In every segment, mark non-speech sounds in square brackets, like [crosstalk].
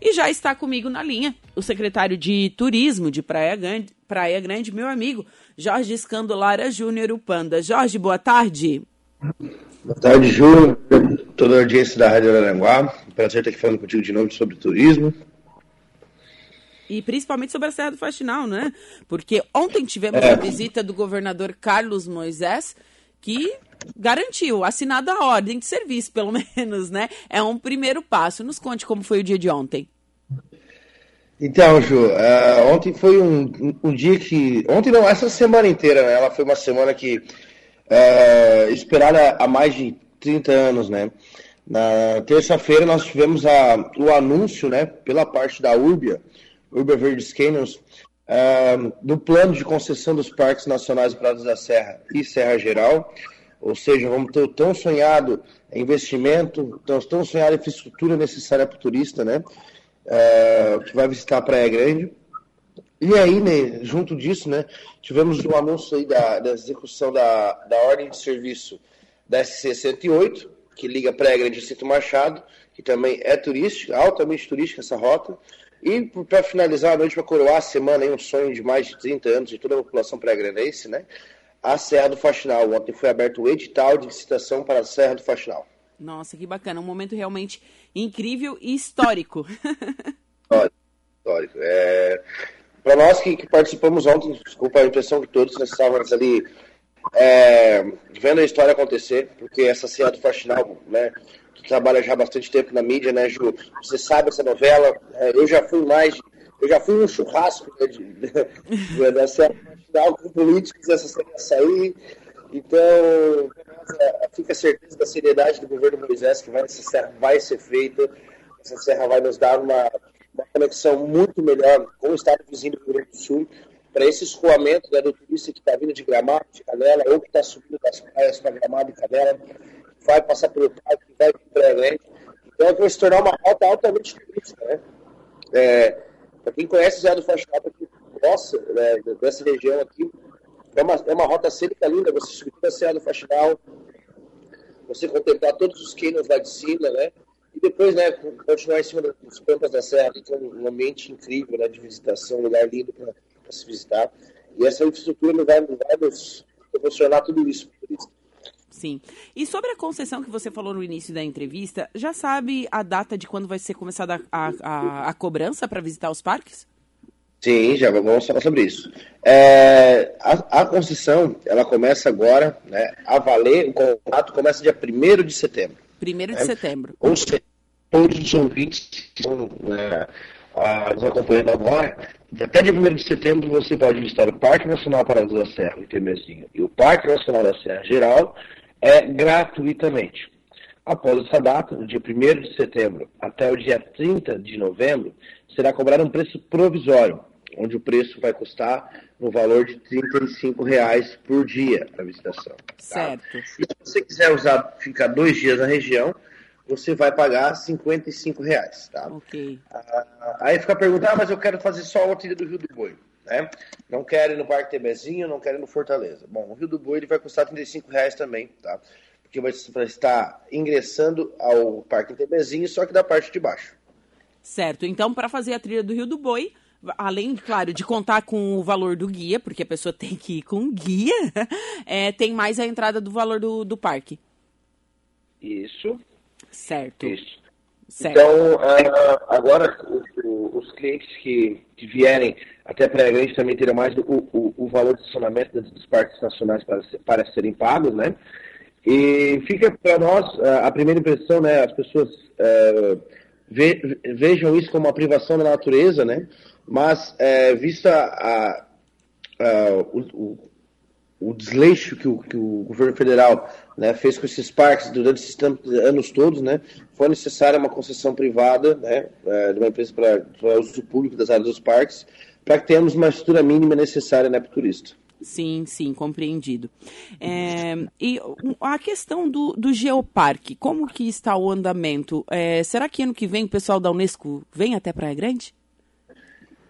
E já está comigo na linha o secretário de Turismo de Praia Grande, Praia Grande meu amigo Jorge Escandolara Júnior, o Panda. Jorge, boa tarde. Boa tarde, Ju, toda a audiência da Rádio Araranguá. Prazer estar aqui falando contigo de novo sobre turismo. E principalmente sobre a Serra do Faxinal, né? Porque ontem tivemos é. a visita do governador Carlos Moisés, que garantiu, assinada a ordem de serviço, pelo [laughs] menos, né? É um primeiro passo. Nos conte como foi o dia de ontem. Então, Ju, uh, ontem foi um, um, dia que. Ontem não, essa semana inteira, né? Ela foi uma semana que. Uh, esperada há mais de 30 anos, né? Na terça-feira nós tivemos a, o anúncio, né, pela parte da Urbia, Urbia Verdes Canyons, uh, do plano de concessão dos parques nacionais Prados da Serra e Serra Geral, ou seja, vamos ter o tão sonhado investimento, tão, tão sonhada infraestrutura necessária para o turista, né? Uh, que vai visitar a Praia Grande. E aí, né, junto disso, né, tivemos o anúncio aí da, da execução da, da ordem de serviço da SC-108, que liga Praia Grande e Cinto Machado, que também é turística, altamente turística essa rota. E para finalizar a noite, para coroar a semana, aí, um sonho de mais de 30 anos de toda a população praia-grandense, né? a Serra do Faxinal. Ontem foi aberto o edital de licitação para a Serra do Faxinal. Nossa, que bacana. Um momento realmente incrível e histórico. [laughs] histórico. É... Para nós que, que, participamos ontem, desculpa a impressão que todos nós estávamos ali é... vendo a história acontecer, porque essa Serra do Faxinal, né, trabalha já há bastante tempo na mídia, né, Ju? Você sabe essa novela. É, eu já fui mais, eu já fui um churrasco né, de, [laughs] de, final com políticos essa semana sair. Então, fica a certeza da seriedade do governo Moisés que vai, essa serra vai ser feita. Essa serra vai nos dar uma, uma conexão muito melhor com o estado vizinho do Rio Grande do Sul para esse escoamento né, do turista que está vindo de Gramado, de Canela, ou que está subindo das praias para Gramado e Canela, vai passar pelo parque, vai para Grande. Então, vai se tornar uma rota altamente turística. Né? É, para quem conhece Zé do Faxinal, nossa, né, dessa região aqui. É uma, é uma rota cênica linda, você subir a Serra do Faxinal, você contemplar todos os canyons lá de cima, né? E depois, né, continuar em cima dos pampas da serra, que é um ambiente incrível, né, de visitação, um lugar lindo para se visitar. E essa infraestrutura vai, vai nos proporcionar tudo isso para o turista. Sim. E sobre a concessão que você falou no início da entrevista, já sabe a data de quando vai ser começada a, a, a cobrança para visitar os parques? Sim, já vamos falar sobre isso. É, a, a, concessão, ela começa agora, né, a valer, o contrato começa dia 1 de setembro. 1 de né? setembro. Ou seja, todos os ouvintes que estão né, nos acompanhando agora, até dia 1 de setembro você pode visitar o Parque Nacional Paraíso da Serra, em Temezinho, e o Parque Nacional da Serra Geral, é gratuitamente. Após essa data, do dia 1 de setembro até o dia 30 de novembro, será cobrado um preço provisório, onde o preço vai custar no valor de R$ 35,00 por dia a visitação. Tá? Certo. E se você quiser usar, ficar dois dias na região, você vai pagar R$ 55,00. Tá? Ok. Ah, aí fica a pergunta, ah, mas eu quero fazer só a trilha do Rio do Boi. Né? Não quero ir no Parque Temezinho, não quero ir no Fortaleza. Bom, o Rio do Boi ele vai custar R$ 35,00 também, tá? Porque você vai estar ingressando ao Parque Temezinho, só que da parte de baixo. Certo. Então, para fazer a trilha do Rio do Boi, além, claro, de contar com o valor do guia, porque a pessoa tem que ir com guia, [laughs] é, tem mais a entrada do valor do, do parque. Isso. Certo. Isso. Certo. Então, uh, agora os, clientes que, que, vierem até Praia Grande também terão mais o, o, o valor de estacionamento dos parques nacionais para, para serem pagos, né? E fica para nós uh, a primeira impressão, né? As pessoas uh, ve, vejam isso como uma privação da natureza, né? Mas, é, vista a, a, o, o, desleixo que o, que o governo federal né, fez com esses parques durante esses anos todos, né, foi necessária uma concessão privada né, é, de uma empresa para o uso público das áreas dos parques, para que tenhamos uma estrutura mínima necessária né, para o turista. Sim, sim, compreendido. É, e a questão do, do geoparque, como que está o andamento? É, será que ano que vem o pessoal da Unesco vem até Praia Grande?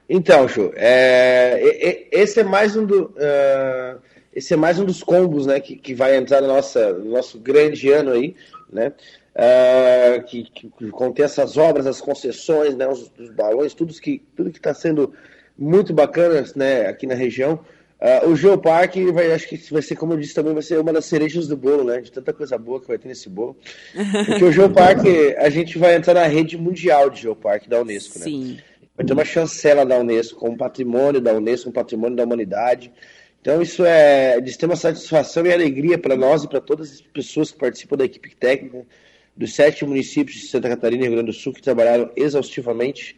Então, Chu, é, esse é mais um do, uh, esse é mais um dos combos, né, que, que vai entrar no, nossa, no nosso grande ano aí, né? Uh, que, que, contém essas obras, as concessões, né, os, os balões, tudo que tudo que está sendo muito bacana né, aqui na região. Uh, o Geoparque vai, acho que vai ser, como eu disse também, vai ser uma das cerejas do bolo, né? De tanta coisa boa que vai ter nesse bolo. Porque o Geoparque, a gente vai entrar na rede mundial de Geoparque da Unesco, né? Sim. Vai ter uma chancela da Unesco, com patrimônio da Unesco, um patrimônio da humanidade. Então isso é de extrema satisfação e alegria para nós e para todas as pessoas que participam da equipe técnica dos sete municípios de Santa Catarina e Rio Grande do Sul que trabalharam exaustivamente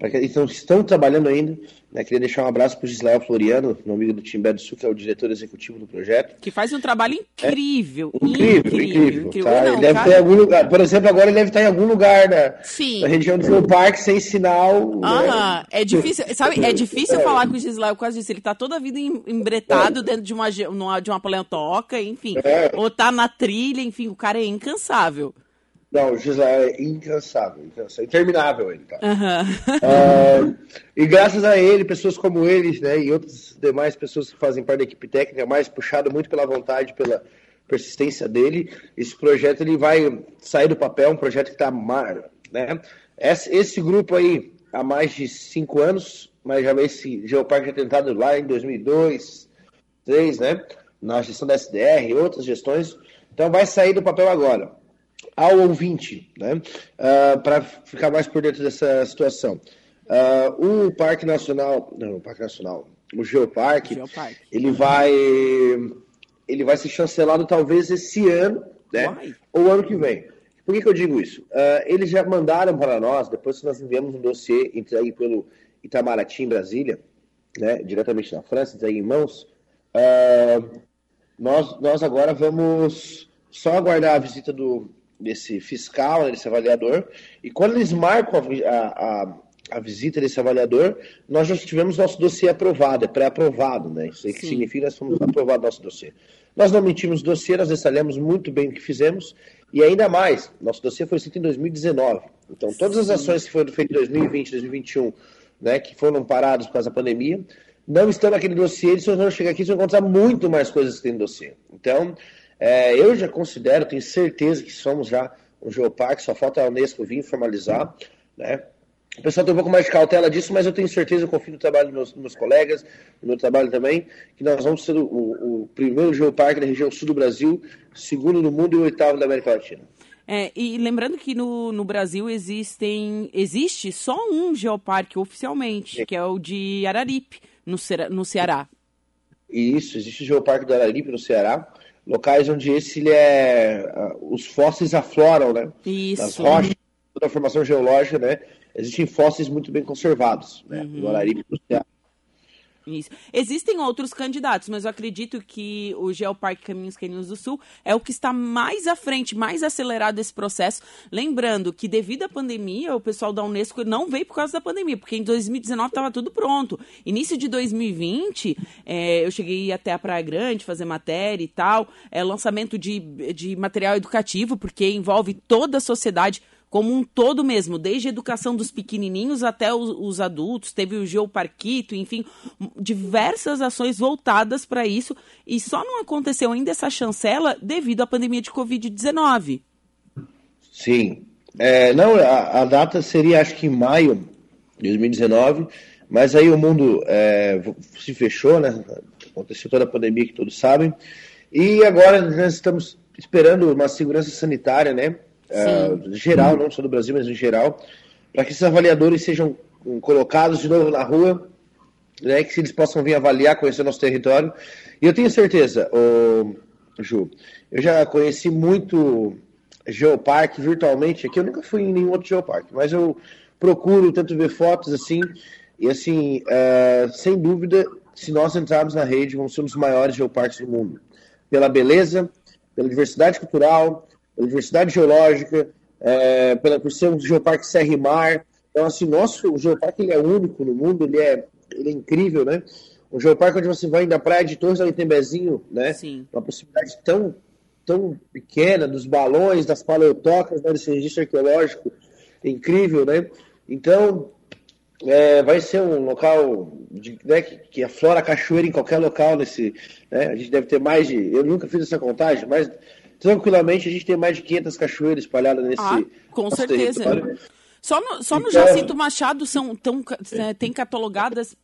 então, estão trabalhando ainda. Né? Queria deixar um abraço para o Gislael Floriano, meu amigo do Timbé do Sul, que é o diretor executivo do projeto. Que faz um trabalho incrível. É, incrível, incrível. incrível. Tá? Não, ele deve cara... estar em algum lugar. Por exemplo, agora ele deve estar em algum lugar na, Sim. na região do seu parque, sem sinal. Aham, né? é difícil. Sabe, é difícil [laughs] é. falar com o Gislael por causa disso. Ele está toda a vida embretado é. dentro de uma, de uma paleontoca, enfim. É. Ou tá na trilha, enfim, o cara é incansável. Não, o Gisele é incansável, incansável, interminável ele, tá? Uhum. uh, e graças a ele, pessoas como ele, né, e outras demais pessoas que fazem parte da equipe técnica, mais puxado muito pela vontade, pela persistência dele, esse projeto ele vai sair do papel, um projeto que está, né? Esse, esse, grupo aí, há mais de cinco anos, mas já esse Geoparque já tentado lá em 2002, 2003, né? Na gestão da SDR, outras gestões, então vai sair do papel agora ao ouvinte, né, uh, ah, para ficar mais por dentro dessa situação. Uh, o Parque Nacional, não, o Parque Nacional, o Geoparque, Geoparque, ele vai, ele vai ser chancelado talvez esse ano, né, ou ano que vem. Por que, que eu digo isso? Uh, eles já mandaram para nós, depois que nós enviamos um dossiê entregue pelo Itamaraty em Brasília, né, diretamente na França, entregue em mãos, nós, nós agora vamos só aguardar a visita do, desse fiscal, né, desse avaliador, e quando eles marcam a, a, a visita desse avaliador, nós já tivemos nosso dossiê aprovado, é pré-aprovado, né? Isso aí que significa que nós fomos aprovados nosso dossiê. Nós não mentimos dossiê, nós detalhamos muito bem o que fizemos, e ainda mais, nosso dossiê foi escrito em 2019. Então, todas as ações que foram feitas em 2020, 2021, né, que foram paradas por causa da pandemia, não estão naquele dossiê, eles vão chegar aqui e vão encontrar muito mais coisas que tem no dossiê. Então, é, eu já considero, tenho certeza que somos já um geoparque, só falta a Unesco vir formalizar, né? O pessoal tem um pouco mais de cautela disso, mas eu tenho certeza, eu confio no trabalho dos meus, dos meus colegas, no meu trabalho também, que nós vamos ser o, o, primeiro geoparque da região sul do Brasil, segundo no mundo e oitavo da América Latina. É, e lembrando que no, no Brasil existem, existe só um geoparque oficialmente, Sim. que é o de Araripe, no, no Ceará. Isso, existe o geoparque do Araripe no Ceará locais onde esse ele é os fósseis afloram, né? Isso. Nas rochas, toda a formação geológica, né? Existem fósseis muito bem conservados, né? Uhum. No Araripe do Ceará. Isso. Existem outros candidatos, mas eu acredito que o Geoparque Caminhos Caninos do Sul é o que está mais à frente, mais acelerado esse processo. Lembrando que, devido à pandemia, o pessoal da Unesco não veio por causa da pandemia, porque em 2019 estava tudo pronto. Início de 2020, é, eu cheguei até a Praia Grande fazer matéria e tal, é, lançamento de, de material educativo, porque envolve toda a sociedade como um todo mesmo, desde a educação dos pequenininhos até os, os adultos, teve o Geoparquito, enfim, diversas ações voltadas para isso, e só não aconteceu ainda essa chancela devido à pandemia de Covid-19. Sim. É, não, a, a, data seria acho que em maio de 2019, mas aí o mundo é, se fechou, né? Aconteceu toda a pandemia que todos sabem. E agora nós estamos esperando uma segurança sanitária, né? Uh, geral, não só do Brasil, mas em geral, para que esses avaliadores sejam colocados de novo na rua, né, que eles possam vir avaliar, conhecer nosso território. E eu tenho certeza, ô, Ju, eu já conheci muito geoparque virtualmente, aqui eu nunca fui em nenhum outro geoparque, mas eu procuro tanto ver fotos assim, e assim, uh, sem dúvida, se nós entrarmos na rede, vamos ser um dos maiores geoparques do mundo. Pela beleza, pela diversidade cultural, pela diversidade geológica, é, pela, por ser um geoparque serra e mar. Então, assim, nosso o geoparque ele é único no mundo, ele é, ele é incrível, né? Um geoparque onde você vai da praia de Torres ao Itembezinho, né? Sim. Uma possibilidade tão, tão pequena, dos balões, das paleotocas, né, desse registro arqueológico incrível, né? Então, é, vai ser um local de, né, que, que aflora a cachoeira em qualquer local nesse. Né? A gente deve ter mais de. Eu nunca fiz essa contagem, mas tranquilamente a gente tem mais de 500 cachoeiras espalhadas nesse ah, com certeza. Território. Só no, só no então, Jacinto Machado são tão, é, tem catalogadas.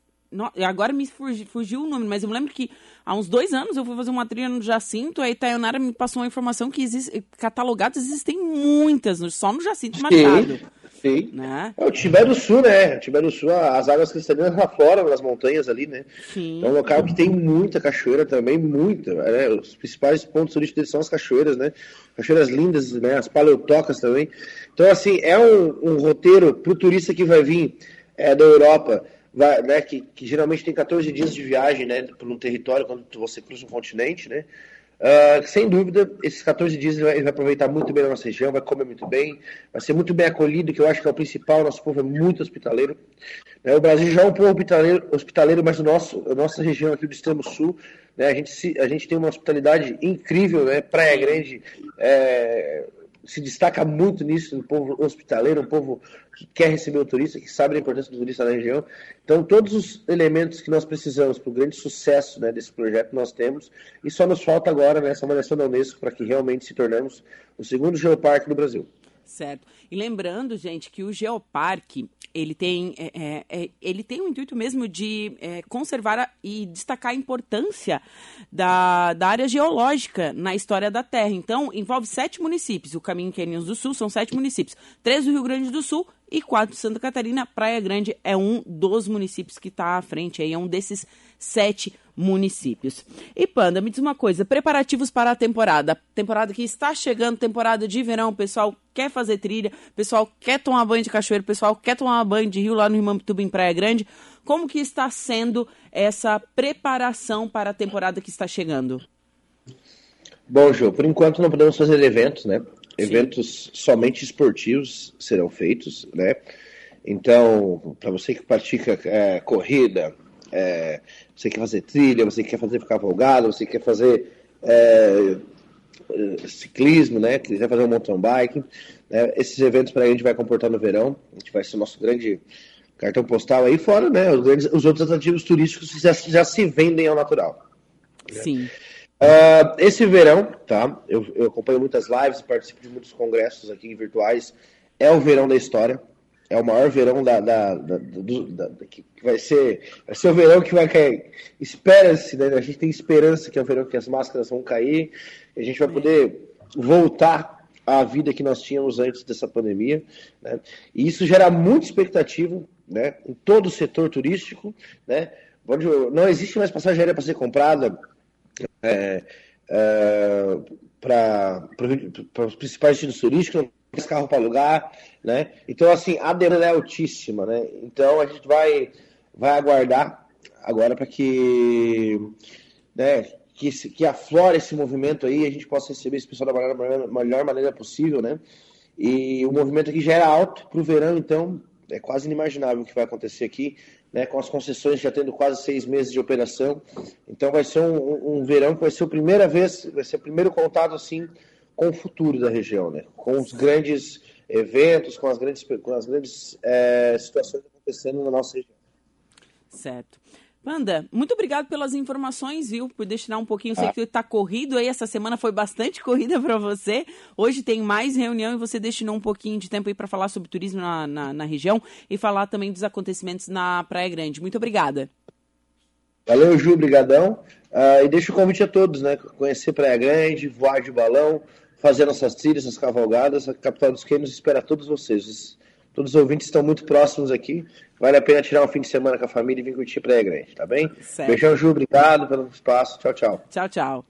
Agora me fugiu, fugiu o nome, mas eu me lembro que há uns dois anos eu fui fazer uma trilha no Jacinto, aí Taionara me passou uma informação que existe, catalogadas existem muitas, só no Jacinto Machado. Sim. Sim. Né? É o Tibé do Sul, né? O Tibé do Sul, as águas cristalinas lá fora, nas montanhas ali, né? Sim. É um local que tem muita cachoeira também, muita. Né? Os principais pontos turísticos são as cachoeiras, né? Cachoeiras lindas, né? As paleotocas também. Então, assim, é um, um roteiro para o turista que vai vir é, da Europa, vai, né? Que, que geralmente tem 14 dias de viagem, né? Por um território, quando você cruza um continente, né? Uh, sem dúvida, esses 14 dias ele vai, ele vai, aproveitar muito bem a nossa região, vai comer muito bem, vai ser muito bem acolhido, que eu acho que é o principal. Nosso povo é muito hospitaleiro. Né? O Brasil já é um povo hospitaleiro, hospitaleiro mas o nosso, a nossa região aqui do extremo sul, né? a, gente, a gente tem uma hospitalidade incrível, né? Praia Grande. É, se destaca muito nisso, um povo hospitaleiro, um povo que quer receber o turista, que sabe a importância do turista na região. Então, todos os elementos que nós precisamos para o grande sucesso né, desse projeto nós temos, e só nos falta agora nessa né, avaliação da Unesco para que realmente se tornemos o segundo geoparque do Brasil. Certo. E lembrando, gente, que o Geoparque ele tem, é, é, é, ele tem o intuito mesmo de é, conservar a, e destacar a importância da, da área geológica na história da Terra. Então, envolve sete municípios. O Caminho Queninos do Sul são sete municípios. Três do Rio Grande do Sul e quatro de Santa Catarina. Praia Grande é um dos municípios que está à frente, aí, é um desses sete municípios. E Panda, me diz uma coisa, preparativos para a temporada. Temporada que está chegando, temporada de verão, o pessoal quer fazer trilha, o pessoal quer tomar banho de cachoeira, o pessoal quer tomar banho de rio lá no Rimambituba, em Praia Grande. Como que está sendo essa preparação para a temporada que está chegando? Bom, Ju, por enquanto não podemos fazer eventos, né? Eventos Sim. somente esportivos serão feitos, né? Então, para você que pratica é, corrida, é, você quer fazer trilha, você quer fazer cavalgada, você quer fazer é, ciclismo, né? Quiser fazer um mountain bike, né? esses eventos para a gente vai comportar no verão. A gente vai ser o nosso grande cartão postal aí fora, né? Os, grandes, os outros atrativos turísticos já, já se vendem ao natural. Né? Uh, esse verão, tá? Eu, eu, acompanho muitas lives, participo de muitos congressos aqui virtuais. É o verão da história. É o maior verão da, da, da, da que vai ser, vai ser o verão que vai cair. Espera-se, né? A gente tem esperança que é o verão que as máscaras vão cair. A gente vai poder voltar à vida que nós tínhamos antes dessa pandemia. Né? E isso gera muita expectativa, né? Em todo o setor turístico, né? Onde não existe mais passagem aérea para ser comprada é, é, para os principais destinos turísticos, não tem carro para alugar, né? Então, assim, a demanda é altíssima, né? Então, a gente vai, vai aguardar agora para que, né, que, que aflore esse movimento aí, a gente possa receber esse pessoal da melhor, melhor maneira possível, né? E o movimento aqui já era alto para o verão, então é quase inimaginável o que vai acontecer aqui né, com as concessões já tendo quase seis meses de operação. Então vai ser um, um, verão que vai ser a primeira vez, vai ser o primeiro contato assim com o futuro da região, né, com os grandes eventos, com as grandes, com as grandes é, situações acontecendo na nossa região. Certo. Panda, muito obrigado pelas informações, viu? Por destinar um pouquinho. Sei ah. que está corrido aí, essa semana foi bastante [laughs] corrida para você. Hoje tem mais reunião e você destinou um pouquinho de tempo aí para falar sobre turismo na, na, na, região e falar também dos acontecimentos na Praia Grande. Muito obrigada. Valeu, Ju, brigadão. Uh, e deixo o convite a todos, né? Conhecer Praia Grande, voar de balão, fazer nossas trilhas, nossas cavalgadas. A capital dos Quêios espera todos vocês. Todos os ouvintes estão muito próximos aqui. Vale a pena tirar um fim de semana com a família e vir curtir Praia Grande, tá bem? Certo. Beijão, Ju. Obrigado pelo espaço. Tchau, tchau. Tchau, tchau.